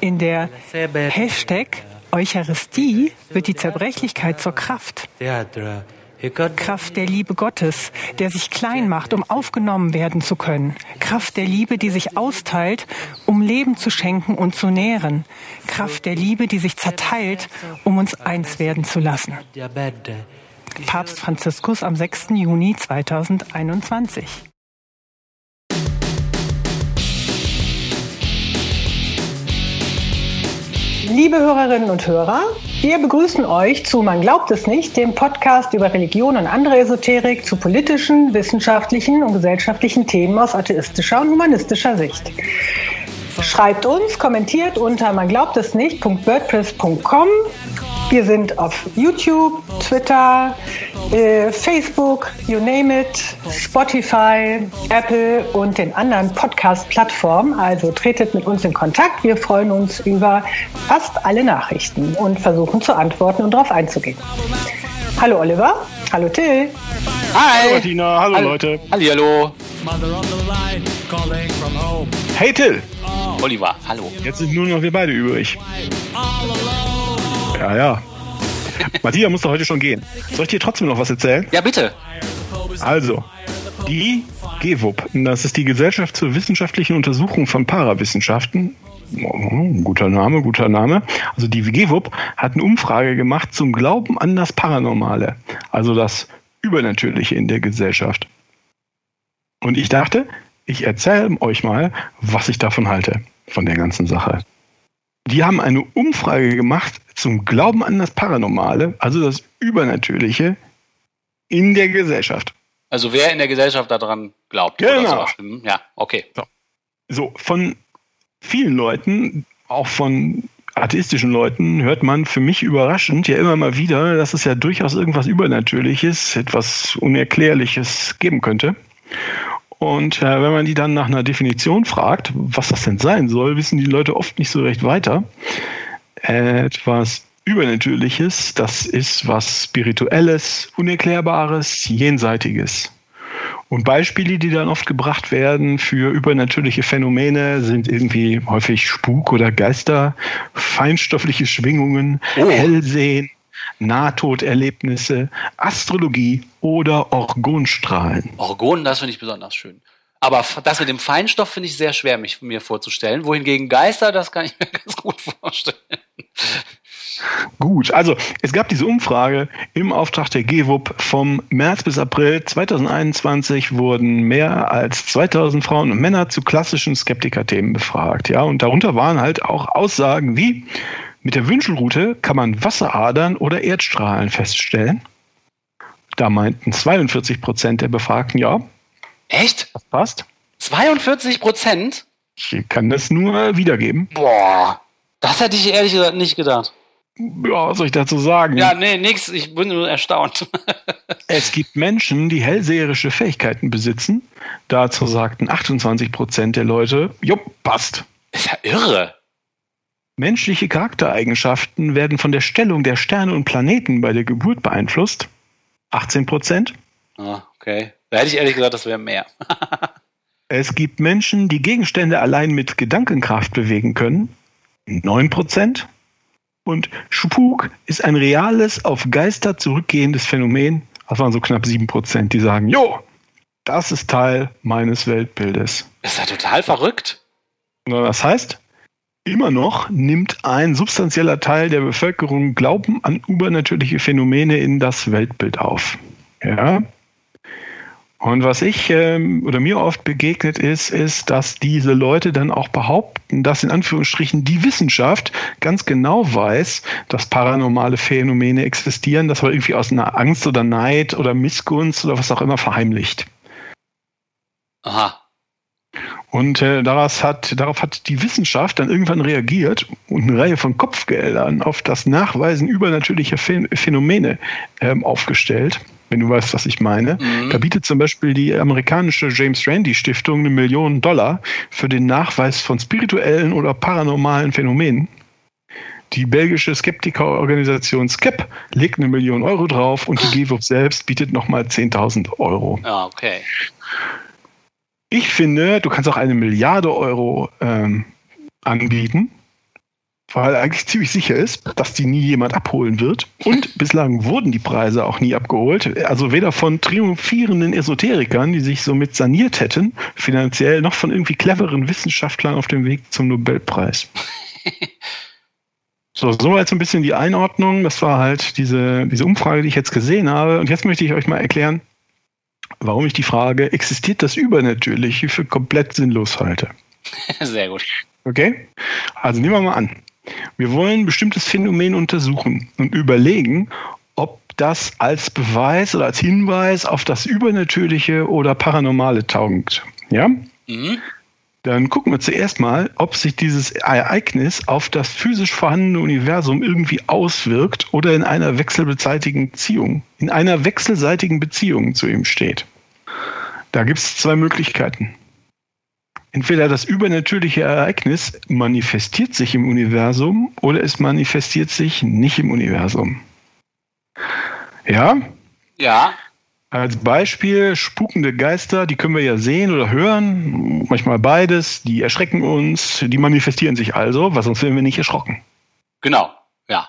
In der Hashtag Eucharistie wird die Zerbrechlichkeit zur Kraft. Kraft der Liebe Gottes, der sich klein macht, um aufgenommen werden zu können. Kraft der Liebe, die sich austeilt, um Leben zu schenken und zu nähren. Kraft der Liebe, die sich zerteilt, um uns eins werden zu lassen. Papst Franziskus am 6. Juni 2021. Liebe Hörerinnen und Hörer, wir begrüßen euch zu Man glaubt es nicht, dem Podcast über Religion und andere Esoterik zu politischen, wissenschaftlichen und gesellschaftlichen Themen aus atheistischer und humanistischer Sicht. Schreibt uns, kommentiert unter man es nicht.wordpress.com. Wir sind auf YouTube, Twitter, äh, Facebook, you name it, Spotify, Apple und den anderen Podcast-Plattformen. Also tretet mit uns in Kontakt. Wir freuen uns über fast alle Nachrichten und versuchen zu antworten und darauf einzugehen. Hallo Oliver. Hallo Till. Hi. Hallo Martina. Hallo, hallo Leute. Hallo. Hey Till. Oliver, hallo. Jetzt sind nur noch wir beide übrig. Ja, ja. Matthias musste heute schon gehen. Soll ich dir trotzdem noch was erzählen? Ja, bitte. Also, die GWUP, das ist die Gesellschaft zur wissenschaftlichen Untersuchung von Parawissenschaften. Oh, guter Name, guter Name. Also die GWUP hat eine Umfrage gemacht zum Glauben an das Paranormale, also das Übernatürliche in der Gesellschaft. Und ich dachte, ich erzähle euch mal, was ich davon halte, von der ganzen Sache. Die haben eine Umfrage gemacht zum Glauben an das Paranormale, also das Übernatürliche in der Gesellschaft. Also wer in der Gesellschaft daran glaubt. Genau. Hm, ja, okay. So. so, von vielen Leuten, auch von atheistischen Leuten, hört man für mich überraschend ja immer mal wieder, dass es ja durchaus irgendwas Übernatürliches, etwas Unerklärliches geben könnte. Und äh, wenn man die dann nach einer Definition fragt, was das denn sein soll, wissen die Leute oft nicht so recht weiter. Etwas Übernatürliches, das ist was Spirituelles, Unerklärbares, Jenseitiges. Und Beispiele, die dann oft gebracht werden für übernatürliche Phänomene, sind irgendwie häufig Spuk oder Geister, feinstoffliche Schwingungen, oh. Hellsehen, Nahtoderlebnisse, Astrologie oder Orgonstrahlen. Orgon, das finde ich besonders schön. Aber das mit dem Feinstoff finde ich sehr schwer, mich mir vorzustellen. Wohingegen Geister, das kann ich mir ganz gut vorstellen. Gut, also es gab diese Umfrage im Auftrag der GWUP vom März bis April 2021 wurden mehr als 2000 Frauen und Männer zu klassischen Skeptiker-Themen befragt. Ja, und darunter waren halt auch Aussagen wie mit der Wünschelroute kann man Wasseradern oder Erdstrahlen feststellen. Da meinten 42 Prozent der Befragten ja. Echt? Das passt. 42 Prozent? Ich kann das nur wiedergeben. Boah, das hätte ich ehrlich gesagt nicht gedacht. Ja, was soll ich dazu sagen? Ja, nee, nix. Ich bin nur erstaunt. es gibt Menschen, die hellseherische Fähigkeiten besitzen. Dazu sagten 28 Prozent der Leute, jupp, passt. Ist ja irre. Menschliche Charaktereigenschaften werden von der Stellung der Sterne und Planeten bei der Geburt beeinflusst. 18 Prozent. Ah, okay. Da hätte ich ehrlich gesagt, das wäre mehr. es gibt Menschen, die Gegenstände allein mit Gedankenkraft bewegen können. 9 Prozent. Und Spuk ist ein reales, auf Geister zurückgehendes Phänomen. Das waren so knapp 7 Prozent, die sagen, jo, das ist Teil meines Weltbildes. ist ja total verrückt. Das heißt, Immer noch nimmt ein substanzieller Teil der Bevölkerung Glauben an übernatürliche Phänomene in das Weltbild auf. Ja. Und was ich ähm, oder mir oft begegnet ist, ist, dass diese Leute dann auch behaupten, dass in Anführungsstrichen die Wissenschaft ganz genau weiß, dass paranormale Phänomene existieren, das aber irgendwie aus einer Angst oder Neid oder Missgunst oder was auch immer verheimlicht. Aha. Und äh, daraus hat, darauf hat die Wissenschaft dann irgendwann reagiert und eine Reihe von Kopfgeldern auf das Nachweisen übernatürlicher Phänomene ähm, aufgestellt. Wenn du weißt, was ich meine. Mhm. Da bietet zum Beispiel die amerikanische James Randi Stiftung eine Million Dollar für den Nachweis von spirituellen oder paranormalen Phänomenen. Die belgische Skeptikerorganisation SCEP legt eine Million Euro drauf und die GWOP selbst bietet nochmal 10.000 Euro. Ah, okay. Ich finde, du kannst auch eine Milliarde Euro ähm, anbieten, weil eigentlich ziemlich sicher ist, dass die nie jemand abholen wird. Und bislang wurden die Preise auch nie abgeholt. Also weder von triumphierenden Esoterikern, die sich somit saniert hätten, finanziell, noch von irgendwie cleveren Wissenschaftlern auf dem Weg zum Nobelpreis. So, so ein bisschen die Einordnung. Das war halt diese, diese Umfrage, die ich jetzt gesehen habe. Und jetzt möchte ich euch mal erklären, warum ich die Frage, existiert das Übernatürliche, für komplett sinnlos halte. Sehr gut. Okay? Also nehmen wir mal an. Wir wollen ein bestimmtes Phänomen untersuchen und überlegen, ob das als Beweis oder als Hinweis auf das Übernatürliche oder Paranormale taugt. Ja? Mhm. Dann gucken wir zuerst mal, ob sich dieses Ereignis auf das physisch vorhandene Universum irgendwie auswirkt oder in einer wechselseitigen Beziehung, in einer wechselseitigen Beziehung zu ihm steht. Da gibt es zwei Möglichkeiten. Entweder das übernatürliche Ereignis manifestiert sich im Universum oder es manifestiert sich nicht im Universum. Ja? Ja. Als Beispiel spukende Geister, die können wir ja sehen oder hören, manchmal beides, die erschrecken uns, die manifestieren sich also, weil sonst wären wir nicht erschrocken. Genau, ja.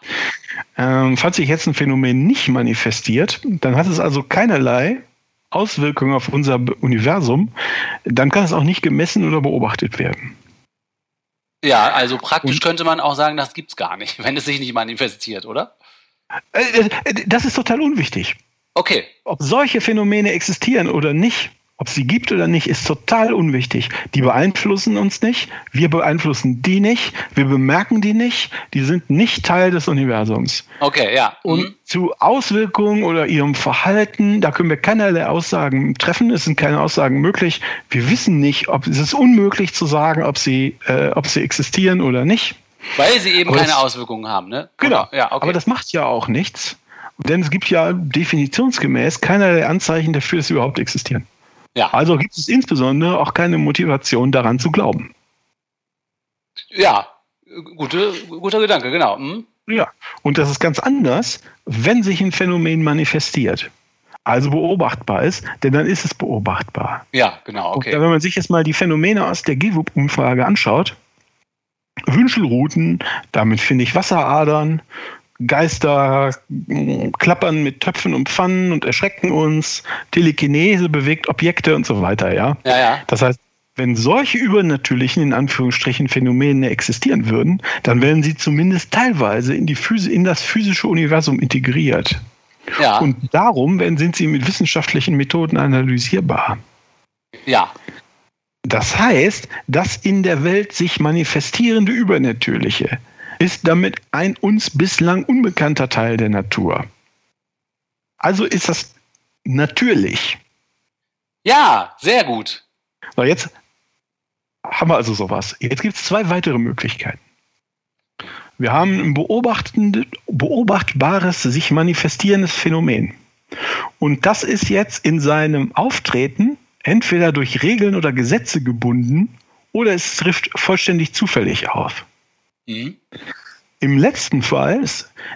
Ähm, falls sich jetzt ein Phänomen nicht manifestiert, dann hat es also keinerlei Auswirkungen auf unser Universum, dann kann es auch nicht gemessen oder beobachtet werden. Ja, also praktisch Und, könnte man auch sagen, das gibt es gar nicht, wenn es sich nicht manifestiert, oder? Äh, äh, das ist total unwichtig. Okay. Ob solche Phänomene existieren oder nicht, ob sie gibt oder nicht, ist total unwichtig. Die beeinflussen uns nicht, wir beeinflussen die nicht, wir bemerken die nicht, die sind nicht Teil des Universums. Okay, ja. Und mhm. zu Auswirkungen oder ihrem Verhalten, da können wir keinerlei Aussagen treffen, es sind keine Aussagen möglich. Wir wissen nicht, ob es ist unmöglich zu sagen, ob sie, äh, ob sie existieren oder nicht. Weil sie eben aber keine das, Auswirkungen haben, ne? Genau. Ja, okay. Aber das macht ja auch nichts. Denn es gibt ja definitionsgemäß keinerlei Anzeichen dafür, dass sie überhaupt existieren. Ja. Also gibt es insbesondere auch keine Motivation daran zu glauben. Ja, gute, guter Gedanke, genau. Hm? Ja, und das ist ganz anders, wenn sich ein Phänomen manifestiert. Also beobachtbar ist, denn dann ist es beobachtbar. Ja, genau, okay. Und wenn man sich jetzt mal die Phänomene aus der GWUP-Umfrage anschaut, Wünschelrouten, damit finde ich Wasseradern, Geister klappern mit Töpfen und Pfannen und erschrecken uns, Telekinese bewegt Objekte und so weiter, ja. Ja, ja. Das heißt, wenn solche übernatürlichen, in Anführungsstrichen, Phänomene existieren würden, dann werden sie zumindest teilweise in, die Physi in das physische Universum integriert. Ja. Und darum werden, sind sie mit wissenschaftlichen Methoden analysierbar. Ja. Das heißt, das in der Welt sich manifestierende Übernatürliche ist damit ein uns bislang unbekannter Teil der Natur. Also ist das natürlich. Ja, sehr gut. So, jetzt haben wir also sowas. Jetzt gibt es zwei weitere Möglichkeiten. Wir haben ein beobachtbares, sich manifestierendes Phänomen. Und das ist jetzt in seinem Auftreten entweder durch Regeln oder Gesetze gebunden oder es trifft vollständig zufällig auf. Mhm. Im letzten Fall,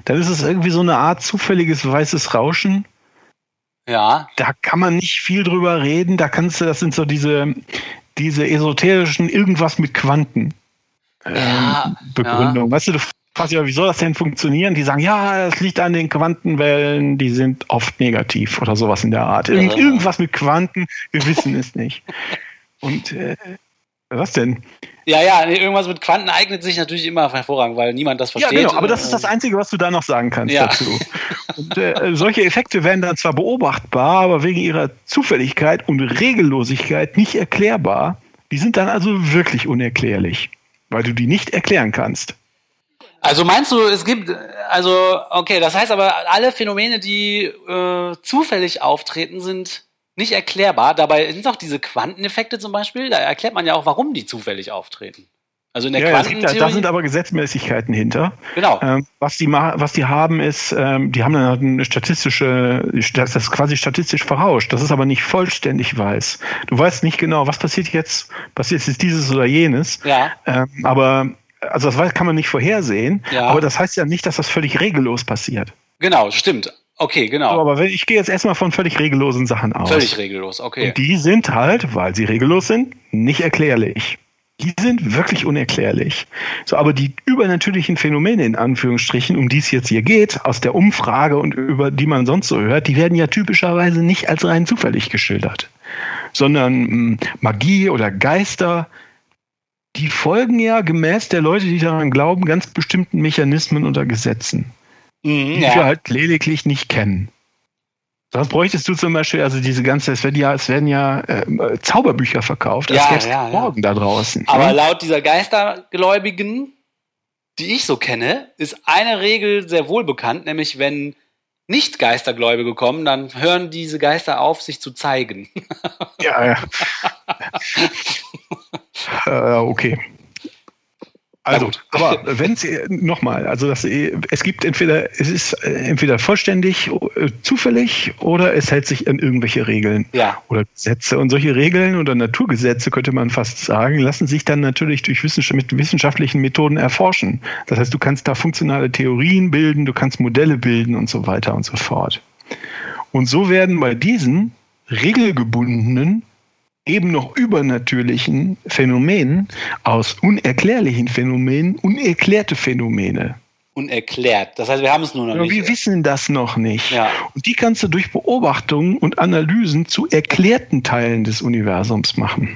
dann ist es irgendwie so eine Art zufälliges weißes Rauschen. Ja. Da kann man nicht viel drüber reden. Da kannst du, das sind so diese, diese esoterischen irgendwas mit Quanten. Ähm, ja, Begründung. Ja. Weißt du, du fragst dich, wie soll das denn funktionieren? Die sagen, ja, es liegt an den Quantenwellen, die sind oft negativ oder sowas in der Art. Irgend, ja. Irgendwas mit Quanten, wir wissen es nicht. Und äh, was denn? Ja, ja, irgendwas mit Quanten eignet sich natürlich immer hervorragend, weil niemand das versteht. Ja, genau, aber das ist das Einzige, was du da noch sagen kannst ja. dazu. Und, äh, solche Effekte werden dann zwar beobachtbar, aber wegen ihrer Zufälligkeit und Regellosigkeit nicht erklärbar. Die sind dann also wirklich unerklärlich, weil du die nicht erklären kannst. Also meinst du, es gibt, also okay, das heißt aber, alle Phänomene, die äh, zufällig auftreten, sind nicht erklärbar. Dabei sind auch diese Quanteneffekte zum Beispiel, da erklärt man ja auch, warum die zufällig auftreten. Also in der ja, Quantentheorie. Da, da sind aber Gesetzmäßigkeiten hinter. Genau. Ähm, was, die was die haben, ist, ähm, die haben dann halt eine statistische, das ist quasi statistisch verrauscht. Das ist aber nicht vollständig weiß. Du weißt nicht genau, was passiert jetzt, passiert jetzt dieses oder jenes. Ja. Ähm, aber, also das kann man nicht vorhersehen. Ja. Aber das heißt ja nicht, dass das völlig regellos passiert. Genau, stimmt. Okay, genau. So, aber ich gehe jetzt erstmal von völlig regellosen Sachen aus. Völlig regellos, okay. Und die sind halt, weil sie regellos sind, nicht erklärlich. Die sind wirklich unerklärlich. So, aber die übernatürlichen Phänomene in Anführungsstrichen, um die es jetzt hier geht, aus der Umfrage und über die man sonst so hört, die werden ja typischerweise nicht als rein zufällig geschildert, sondern hm, Magie oder Geister, die folgen ja gemäß der Leute, die daran glauben, ganz bestimmten Mechanismen oder Gesetzen, Mhm, die ja. wir halt lediglich nicht kennen. Sonst bräuchtest du zum Beispiel, also diese ganze, es werden ja, es werden ja äh, Zauberbücher verkauft, als Ja, gäbe es ja, ja. morgen da draußen. Aber ja? laut dieser Geistergläubigen, die ich so kenne, ist eine Regel sehr wohl bekannt, nämlich wenn nicht Geistergläubige kommen, dann hören diese Geister auf, sich zu zeigen. Ja, ja. äh, okay. Also, aber wenn Sie nochmal, also das, es gibt entweder, es ist äh, entweder vollständig äh, zufällig oder es hält sich an irgendwelche Regeln Ja, oder Gesetze. Und solche Regeln oder Naturgesetze, könnte man fast sagen, lassen sich dann natürlich durch Wissenschaft, mit wissenschaftlichen Methoden erforschen. Das heißt, du kannst da funktionale Theorien bilden, du kannst Modelle bilden und so weiter und so fort. Und so werden bei diesen regelgebundenen, eben noch übernatürlichen Phänomenen aus unerklärlichen Phänomenen unerklärte Phänomene. unerklärt. Das heißt, wir haben es nur noch wir nicht. wissen das noch nicht. Ja. Und die kannst du durch Beobachtungen und Analysen zu erklärten Teilen des Universums machen.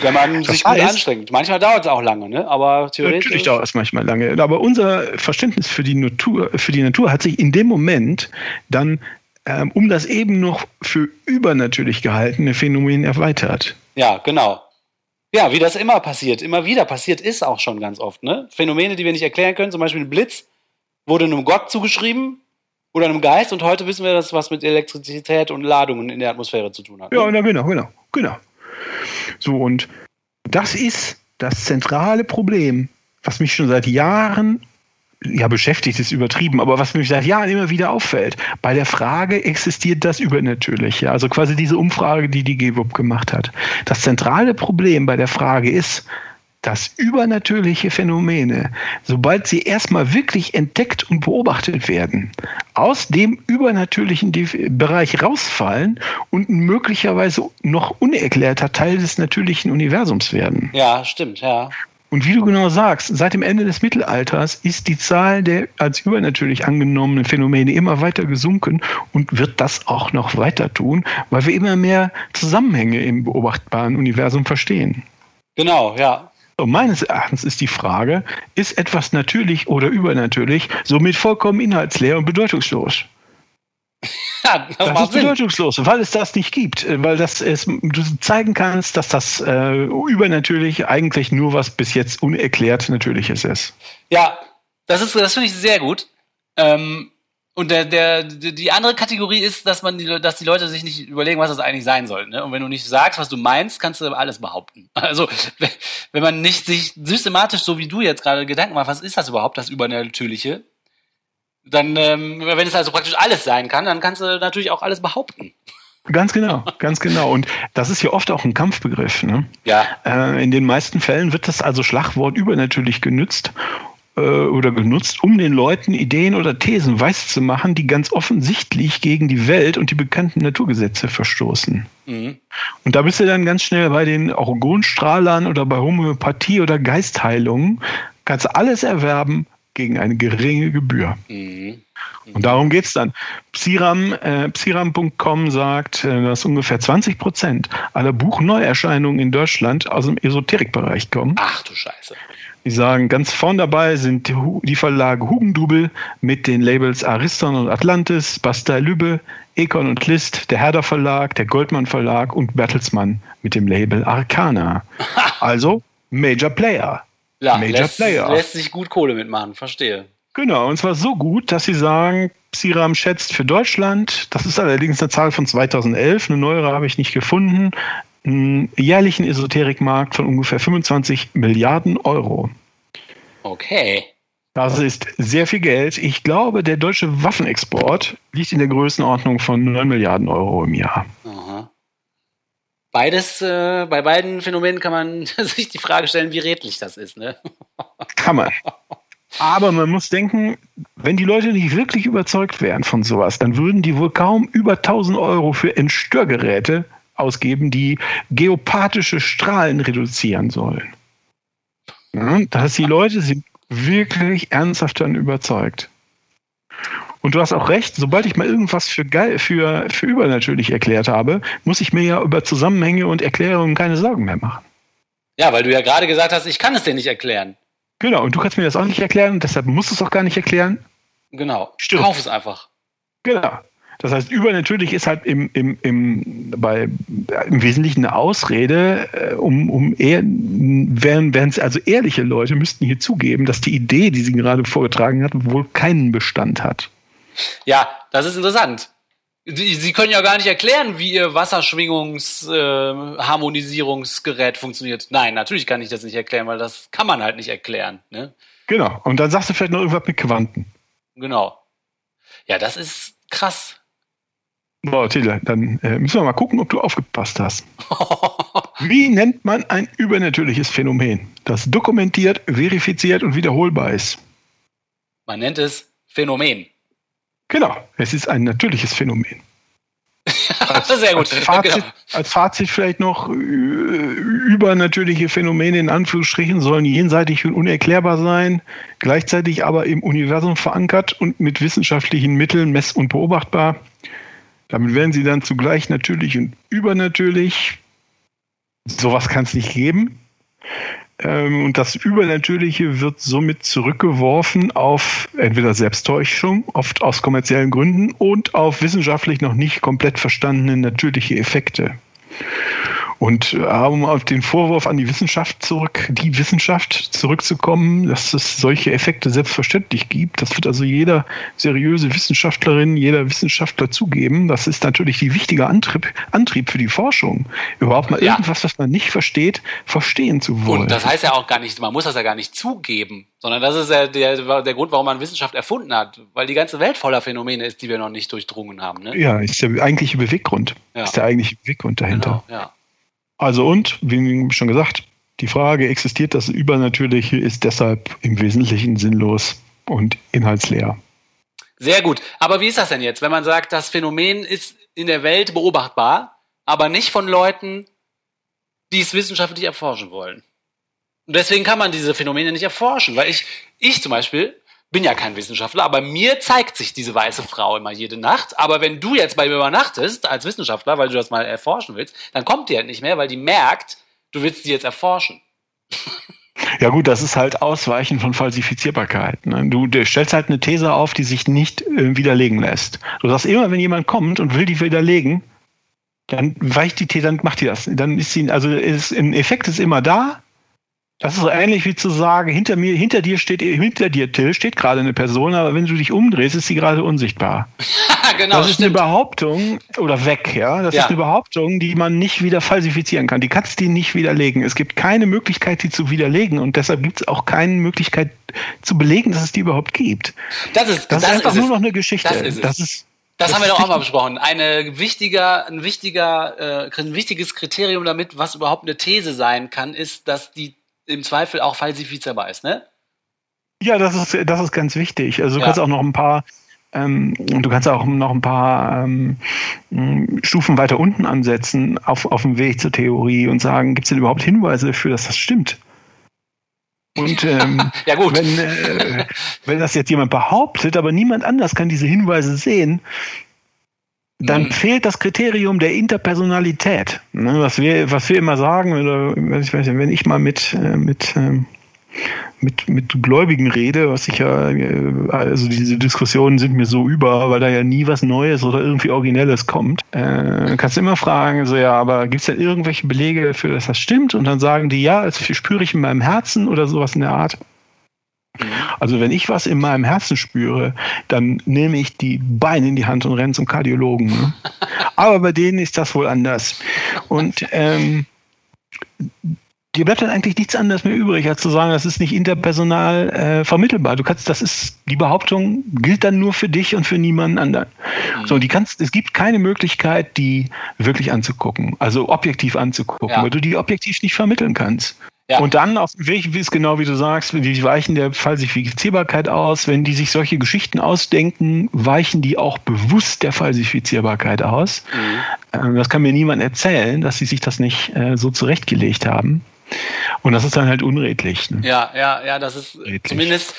Wenn man sich gut heißt- anstrengt. Manchmal dauert es auch lange, ne? Aber theoretisch. Natürlich dauert es manchmal lange. Aber unser Verständnis für die Natur, für die Natur hat sich in dem Moment dann ähm, um das eben noch für übernatürlich gehaltene Phänomen erweitert. Ja, genau. Ja, wie das immer passiert, immer wieder passiert, ist auch schon ganz oft, ne? Phänomene, die wir nicht erklären können, zum Beispiel ein Blitz, wurde einem Gott zugeschrieben oder einem Geist und heute wissen wir, dass was mit Elektrizität und Ladungen in der Atmosphäre zu tun hat. ne? Ja, na, genau, genau, genau. So, und das ist das zentrale Problem, was mich schon seit Jahren, ja, beschäftigt ist übertrieben, aber was mich seit Jahren immer wieder auffällt. Bei der Frage, existiert das Übernatürliche? Also quasi diese Umfrage, die die GWUP gemacht hat. Das zentrale Problem bei der Frage ist, dass übernatürliche Phänomene, sobald sie erstmal wirklich entdeckt und beobachtet werden, aus dem übernatürlichen Bereich rausfallen und möglicherweise noch unerklärter Teil des natürlichen Universums werden. Ja, stimmt, ja. Und wie du genau sagst, seit dem Ende des Mittelalters ist die Zahl der als übernatürlich angenommenen Phänomene immer weiter gesunken und wird das auch noch weiter tun, weil wir immer mehr Zusammenhänge im beobachtbaren Universum verstehen. Genau, ja. Und meines Erachtens ist die Frage, ist etwas natürlich oder übernatürlich, somit vollkommen inhaltsleer und bedeutungslos. Ja, das, ist bedeutungslos, weil es das nicht gibt, äh, weil das es, du zeigen kannst, dass das äh, übernatürlich eigentlich nur was bis jetzt unerklärt Natürliches ist. Ja, das ist, das finde ich sehr gut. Ähm, und der, der, die andere Kategorie ist, dass man die, dass die Leute sich nicht überlegen, was das eigentlich sein soll. Ne? Und wenn du nicht sagst, was du meinst, kannst du alles behaupten. Also wenn- wenn man nicht sich systematisch, so wie du jetzt gerade Gedanken macht, was ist das überhaupt, das Übernatürliche, dann, ähm, wenn es also praktisch alles sein kann, dann kannst du natürlich auch alles behaupten. Ganz genau, ganz genau. Und das ist ja oft auch ein Kampfbegriff. Ne? Ja, Äh, in den meisten Fällen wird das also Schlagwort übernatürlich genützt äh, oder genutzt, um den Leuten Ideen oder Thesen weiszumachen, die ganz offensichtlich gegen die Welt und die bekannten Naturgesetze verstoßen. mhm. Und da bist du dann ganz schnell bei den Orgonstrahlern oder bei Homöopathie oder Geistheilungen. Kannst du alles erwerben gegen eine geringe Gebühr. Mhm. Und darum geht's dann. Psiram, äh, Psiram.com sagt, äh, dass ungefähr 20 Prozent aller Buchneuerscheinungen in Deutschland aus dem Esoterikbereich kommen. ach du Scheiße. Die sagen, ganz vorn dabei sind die, die Verlage Hugendubel mit den Labels Ariston und Atlantis, Bastei Lübbe, Econ und List, der Herder Verlag, der Goldmann Verlag und Bertelsmann mit dem Label Arcana. Also Major Player. Ja, Major lässt, Player. lässt sich gut Kohle mitmachen, verstehe. Genau, und zwar so gut, dass sie sagen, Psiram schätzt für Deutschland, das ist allerdings eine Zahl von 2011, eine neuere habe ich nicht gefunden, einen jährlichen Esoterikmarkt von ungefähr 25 Milliarden Euro. Okay. Das ist sehr viel Geld. Ich glaube, der deutsche Waffenexport liegt in der Größenordnung von 9 Milliarden Euro im Jahr. Beides, äh, bei beiden Phänomenen kann man sich die Frage stellen, wie redlich das ist, ne? Kann man. Aber man muss denken, wenn die Leute nicht wirklich überzeugt wären von sowas, dann würden die wohl kaum über 1000 Euro für Entstörgeräte ausgeben, die geopathische Strahlen reduzieren sollen. Ja, das heißt, die Leute sind wirklich ernsthaft dann überzeugt. Und du hast auch recht, sobald ich mal irgendwas für geil, für, für übernatürlich erklärt habe, muss ich mir ja über Zusammenhänge und Erklärungen keine Sorgen mehr machen. Ja, weil du ja gerade gesagt hast, ich kann es dir nicht erklären. Genau, und du kannst mir das auch nicht erklären, und deshalb musst du es auch gar nicht erklären. Genau. Stimmt. Kauf es einfach. Genau. Das heißt, übernatürlich ist halt im, im, im, bei, im Wesentlichen eine Ausrede, äh, um, um eher, wären es also ehrliche Leute müssten hier zugeben, dass die Idee, die sie gerade vorgetragen hat, wohl keinen Bestand hat. Ja, das ist interessant. Sie können ja gar nicht erklären, wie Ihr Wasserschwingungs-Harmonisierungsgerät äh, funktioniert. Nein, natürlich kann ich das nicht erklären, weil das kann man halt nicht erklären. Ne? Genau. Und dann sagst du vielleicht noch irgendwas mit Quanten. Genau. Ja, das ist krass. Boah, Tille, dann äh, müssen wir mal gucken, ob du aufgepasst hast. Wie nennt man ein übernatürliches Phänomen, das dokumentiert, verifiziert und wiederholbar ist? Man nennt es Phänomen. Genau, es ist ein natürliches Phänomen. Als, Sehr gut. Als Fazit, genau. als Fazit, vielleicht noch, äh, übernatürliche Phänomene in Anführungsstrichen sollen jenseitig und unerklärbar sein, gleichzeitig aber im Universum verankert und mit wissenschaftlichen Mitteln mess- und beobachtbar. Damit werden sie dann zugleich natürlich und übernatürlich. Sowas kann es nicht geben. Ähm, und das Übernatürliche wird somit zurückgeworfen auf entweder Selbsttäuschung, oft aus kommerziellen Gründen, und auf wissenschaftlich noch nicht komplett verstandene natürliche Effekte. Und äh, um auf den Vorwurf an die Wissenschaft zurück, die Wissenschaft zurückzukommen, dass es solche Effekte selbstverständlich gibt, das wird also jeder seriöse Wissenschaftlerin, jeder Wissenschaftler zugeben. Das ist natürlich die wichtige Antrieb, Antrieb für die Forschung, überhaupt mal ja. irgendwas, was man nicht versteht, verstehen zu wollen. Und das heißt ja auch gar nicht, man muss das ja gar nicht zugeben, sondern das ist ja der, der Grund, warum man Wissenschaft erfunden hat, weil die ganze Welt voller Phänomene ist, die wir noch nicht durchdrungen haben. Ne? Ja, ist der eigentliche Beweggrund. Ja. Ist der eigentliche Beweggrund dahinter. Genau, ja. Also und, wie schon gesagt, die Frage, existiert das Übernatürliche, ist deshalb im Wesentlichen sinnlos und inhaltsleer. Sehr gut. Aber wie ist das denn jetzt, wenn man sagt, das Phänomen ist in der Welt beobachtbar, aber nicht von Leuten, die es wissenschaftlich erforschen wollen? Und deswegen kann man diese Phänomene nicht erforschen, weil ich, ich zum Beispiel bin ja kein Wissenschaftler, aber mir zeigt sich diese weiße Frau immer jede Nacht. Aber wenn du jetzt bei mir übernachtest als Wissenschaftler, weil du das mal erforschen willst, dann kommt die halt nicht mehr, weil die merkt, du willst die jetzt erforschen. Ja gut, das ist halt Ausweichen von Falsifizierbarkeit. Ne? Du, du, stellst halt eine These auf, die sich nicht äh, widerlegen lässt. Du sagst immer, wenn jemand kommt und will die widerlegen, dann weicht die These, dann macht die das. Dann ist sie, also ist, ein Effekt ist immer da, das ist so ähnlich wie zu sagen, hinter mir, hinter dir steht, hinter dir, Till, steht gerade eine Person, aber wenn du dich umdrehst, ist sie gerade unsichtbar. genau. Das ist stimmt. eine Behauptung, oder weg, ja. Das ja. ist eine Behauptung, die man nicht wieder falsifizieren kann. Die kannst du nicht widerlegen. Es gibt keine Möglichkeit, die zu widerlegen und deshalb gibt es auch keine Möglichkeit zu belegen, dass es die überhaupt gibt. Das ist, das, das ist einfach nur noch eine Geschichte. Das ist, das ist das, das haben wir doch auch mal besprochen. Eine wichtiger, ein wichtiger, äh, ein wichtiges Kriterium damit, was überhaupt eine These sein kann, ist, dass die im Zweifel auch falsifizierbar ist, ne? Ja, das ist, das ist ganz wichtig. Also du ja. kannst auch noch ein paar, ähm, du kannst auch noch ein paar ähm, Stufen weiter unten ansetzen auf, auf dem Weg zur Theorie und sagen, gibt es denn überhaupt Hinweise dafür, dass das stimmt? Und ähm, ja, gut. Wenn, äh, wenn das jetzt jemand behauptet, aber niemand anders kann diese Hinweise sehen, dann mhm. fehlt das Kriterium der Interpersonalität. Ne, was, wir, was wir immer sagen, oder wenn ich mal mit, äh, mit, ähm, mit, mit Gläubigen rede, was ich ja, äh, also diese Diskussionen sind mir so über, weil da ja nie was Neues oder irgendwie Originelles kommt. Äh, kannst du immer fragen, so ja, aber gibt es denn irgendwelche Belege dafür, dass das stimmt? Und dann sagen die, ja, das spüre ich in meinem Herzen oder sowas in der Art. Also wenn ich was in meinem Herzen spüre, dann nehme ich die Beine in die Hand und renne zum Kardiologen. Ne? Aber bei denen ist das wohl anders. Und ähm, dir bleibt dann eigentlich nichts anderes mehr übrig, als zu sagen, das ist nicht interpersonal äh, vermittelbar. Du kannst, das ist, die Behauptung gilt dann nur für dich und für niemanden anderen. Mhm. So, die kannst, es gibt keine Möglichkeit, die wirklich anzugucken, also objektiv anzugucken, ja. weil du die objektiv nicht vermitteln kannst. Ja. Und dann auf dem Weg, wie es genau wie du sagst, die weichen der Falsifizierbarkeit aus. Wenn die sich solche Geschichten ausdenken, weichen die auch bewusst der Falsifizierbarkeit aus. Mhm. Ähm, das kann mir niemand erzählen, dass sie sich das nicht äh, so zurechtgelegt haben. Und das ist dann halt unredlich. Ne? Ja, ja, ja, das ist Redlich. zumindest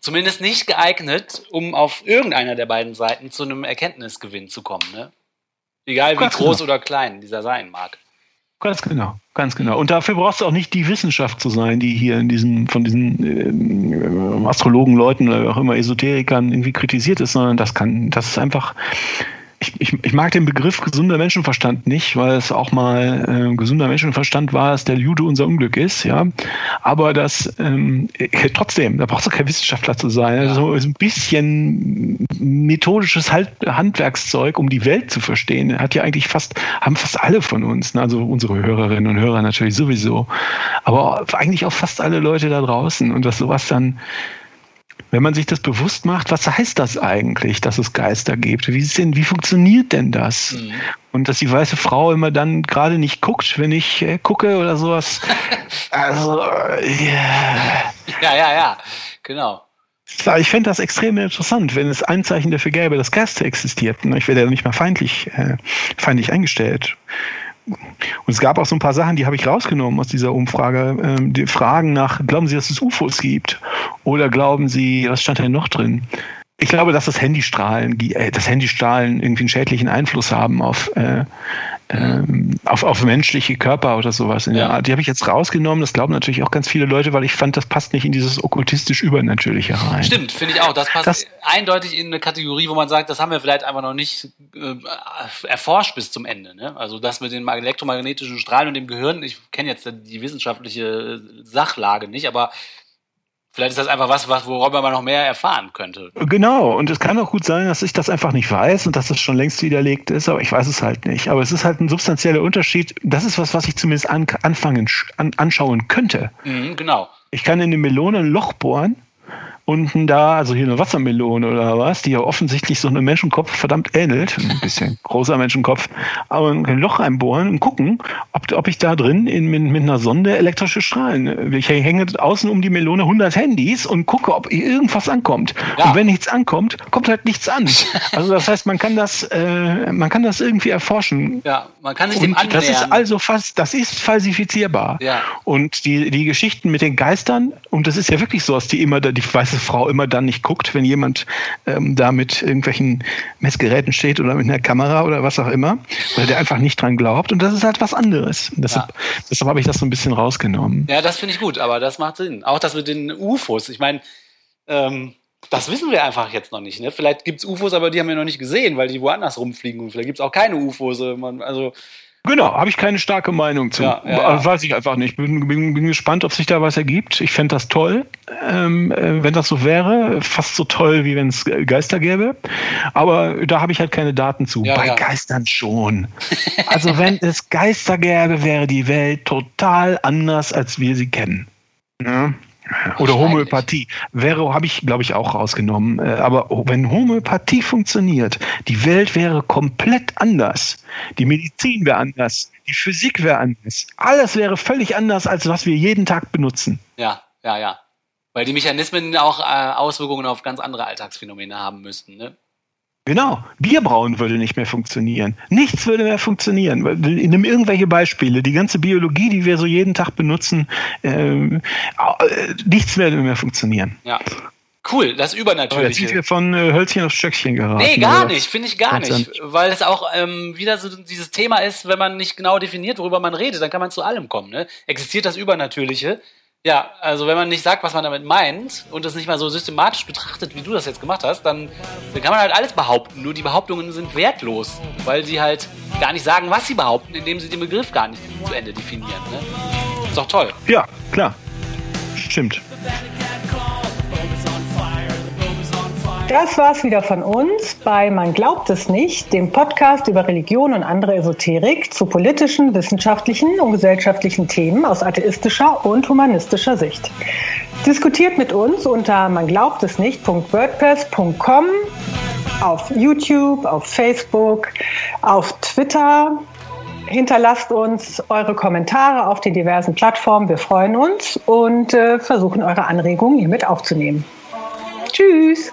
zumindest nicht geeignet, um auf irgendeiner der beiden Seiten zu einem Erkenntnisgewinn zu kommen. Ne? Egal wie Ganz groß genau. oder klein dieser sein mag. Ganz genau, ganz genau. Und dafür brauchst du auch nicht die Wissenschaft zu sein, die hier in diesen, von diesen äh, Astrologen-Leuten oder auch immer Esoterikern irgendwie kritisiert ist, sondern das kann, das ist einfach ich, ich, ich mag den Begriff gesunder Menschenverstand nicht, weil es auch mal äh, gesunder Menschenverstand war, dass der Jude unser Unglück ist, ja. Aber das ähm, äh, trotzdem, da brauchst du kein Wissenschaftler zu sein. Ja. Also ein bisschen methodisches halt, Handwerkszeug, um die Welt zu verstehen, hat ja eigentlich fast, haben fast alle von uns, ne? also unsere Hörerinnen und Hörer natürlich sowieso, aber eigentlich auch fast alle Leute da draußen und dass sowas dann wenn man sich das bewusst macht, was heißt das eigentlich, dass es Geister gibt? Wie, ist denn, wie funktioniert denn das? Mhm. Und dass die weiße Frau immer dann gerade nicht guckt, wenn ich äh, gucke oder sowas. also, yeah. Ja, ja, ja, genau. Ich fände das extrem interessant, wenn es ein Zeichen dafür gäbe, dass Geister existierten. Ich wäre ja nicht mal feindlich, äh, feindlich eingestellt. Und es gab auch so ein paar Sachen, die habe ich rausgenommen aus dieser Umfrage. Ähm, die Fragen nach, glauben Sie, dass es UFOs gibt? Oder glauben Sie, was stand da noch drin? Ich glaube, dass das Handystrahlen, äh, das Handystrahlen irgendwie einen schädlichen Einfluss haben auf, äh, ähm, auf, auf menschliche Körper oder sowas in ja. der Art. Die habe ich jetzt rausgenommen. Das glauben natürlich auch ganz viele Leute, weil ich fand, das passt nicht in dieses okkultistisch Übernatürliche rein. Stimmt, finde ich auch. Das passt das, eindeutig in eine Kategorie, wo man sagt, das haben wir vielleicht einfach noch nicht äh, erforscht bis zum Ende. Ne? Also das mit den elektromagnetischen Strahlen und dem Gehirn, ich kenne jetzt die wissenschaftliche Sachlage nicht, aber Vielleicht ist das einfach was, worüber man noch mehr erfahren könnte. Genau, und es kann auch gut sein, dass ich das einfach nicht weiß und dass das schon längst widerlegt ist, aber ich weiß es halt nicht. Aber es ist halt ein substanzieller Unterschied. Das ist was, was ich zumindest an, anfangen, an, anschauen könnte. Mhm, genau. Ich kann in eine Melone ein Loch bohren unten da, also hier eine Wassermelone oder was, die ja offensichtlich so einem Menschenkopf verdammt ähnelt, ein bisschen großer Menschenkopf, aber ein Loch einbohren und gucken, ob, ob ich da drin in, mit, mit einer Sonde elektrische Strahlen, ich hänge außen um die Melone 100 Handys und gucke, ob irgendwas ankommt. Ja. Und wenn nichts ankommt, kommt halt nichts an. Also das heißt, man kann das, äh, man kann das irgendwie erforschen. Ja, man kann sich dem annähern. Das ist also fast, das ist falsifizierbar. Ja. Und die, die Geschichten mit den Geistern, und das ist ja wirklich so, dass die immer da, die weiße weiße Frau immer dann nicht guckt, wenn jemand ähm, da mit irgendwelchen Messgeräten steht oder mit einer Kamera oder was auch immer, weil der einfach nicht dran glaubt. Und das ist halt was anderes. Deshalb, ja. deshalb habe ich das so ein bisschen rausgenommen. Ja, das finde ich gut, aber das macht Sinn. Auch das mit den UFOs. Ich meine, ähm, das wissen wir einfach jetzt noch nicht. Ne? Vielleicht gibt es UFOs, aber die haben wir noch nicht gesehen, weil die woanders rumfliegen. Und vielleicht gibt es auch keine UFOs. Also Genau, habe ich keine starke Meinung zu. Ja, ja, ja. Weiß ich einfach nicht. Bin, bin, bin gespannt, ob sich da was ergibt. Ich fände das toll, ähm, äh, wenn das so wäre. Fast so toll, wie wenn es Geister gäbe. Aber da habe ich halt keine Daten zu. Bei Geistern schon. also wenn es Geister gäbe, wäre die Welt total anders, als wir sie kennen. Ja. Oder Homöopathie. Wäre, habe ich, glaube ich, auch rausgenommen. Äh, aber wenn Homöopathie funktioniert, die Welt wäre komplett anders. Die Medizin wäre anders. Die Physik wäre anders. Alles wäre völlig anders, als was wir jeden Tag benutzen. Ja, ja, ja. Weil die Mechanismen auch äh, Auswirkungen auf ganz andere Alltagsphänomene haben müssten, ne? Genau. Bierbrauen würde nicht mehr funktionieren. Nichts würde mehr funktionieren. Nimm irgendwelche Beispiele. Die ganze Biologie, die wir so jeden Tag benutzen, ähm, äh, nichts würde mehr funktionieren. Ja. Cool, das Übernatürliche. Jetzt sind wir von äh, Hölzchen aufs Stöckchen geraten. Nee, gar nicht, finde ich gar nicht. Weil es auch ähm, wieder so dieses Thema ist, wenn man nicht genau definiert, worüber man redet, dann kann man zu allem kommen. Ne? Existiert das Übernatürliche? Ja, also wenn man nicht sagt, was man damit meint und das nicht mal so systematisch betrachtet, wie du das jetzt gemacht hast, dann, dann kann man halt alles behaupten. Nur die Behauptungen sind wertlos, weil sie halt gar nicht sagen, was sie behaupten, indem sie den Begriff gar nicht zu Ende definieren. Ne? Ist doch toll. Ja, klar. Stimmt. Das war's wieder von uns bei Man glaubt es nicht, dem Podcast über Religion und andere Esoterik zu politischen, wissenschaftlichen und gesellschaftlichen Themen aus atheistischer und humanistischer Sicht. Diskutiert mit uns unter man es nicht.wordpress.com auf YouTube, auf Facebook, auf Twitter. Hinterlasst uns eure Kommentare auf den diversen Plattformen. Wir freuen uns und äh, versuchen eure Anregungen hiermit aufzunehmen. Tschüss!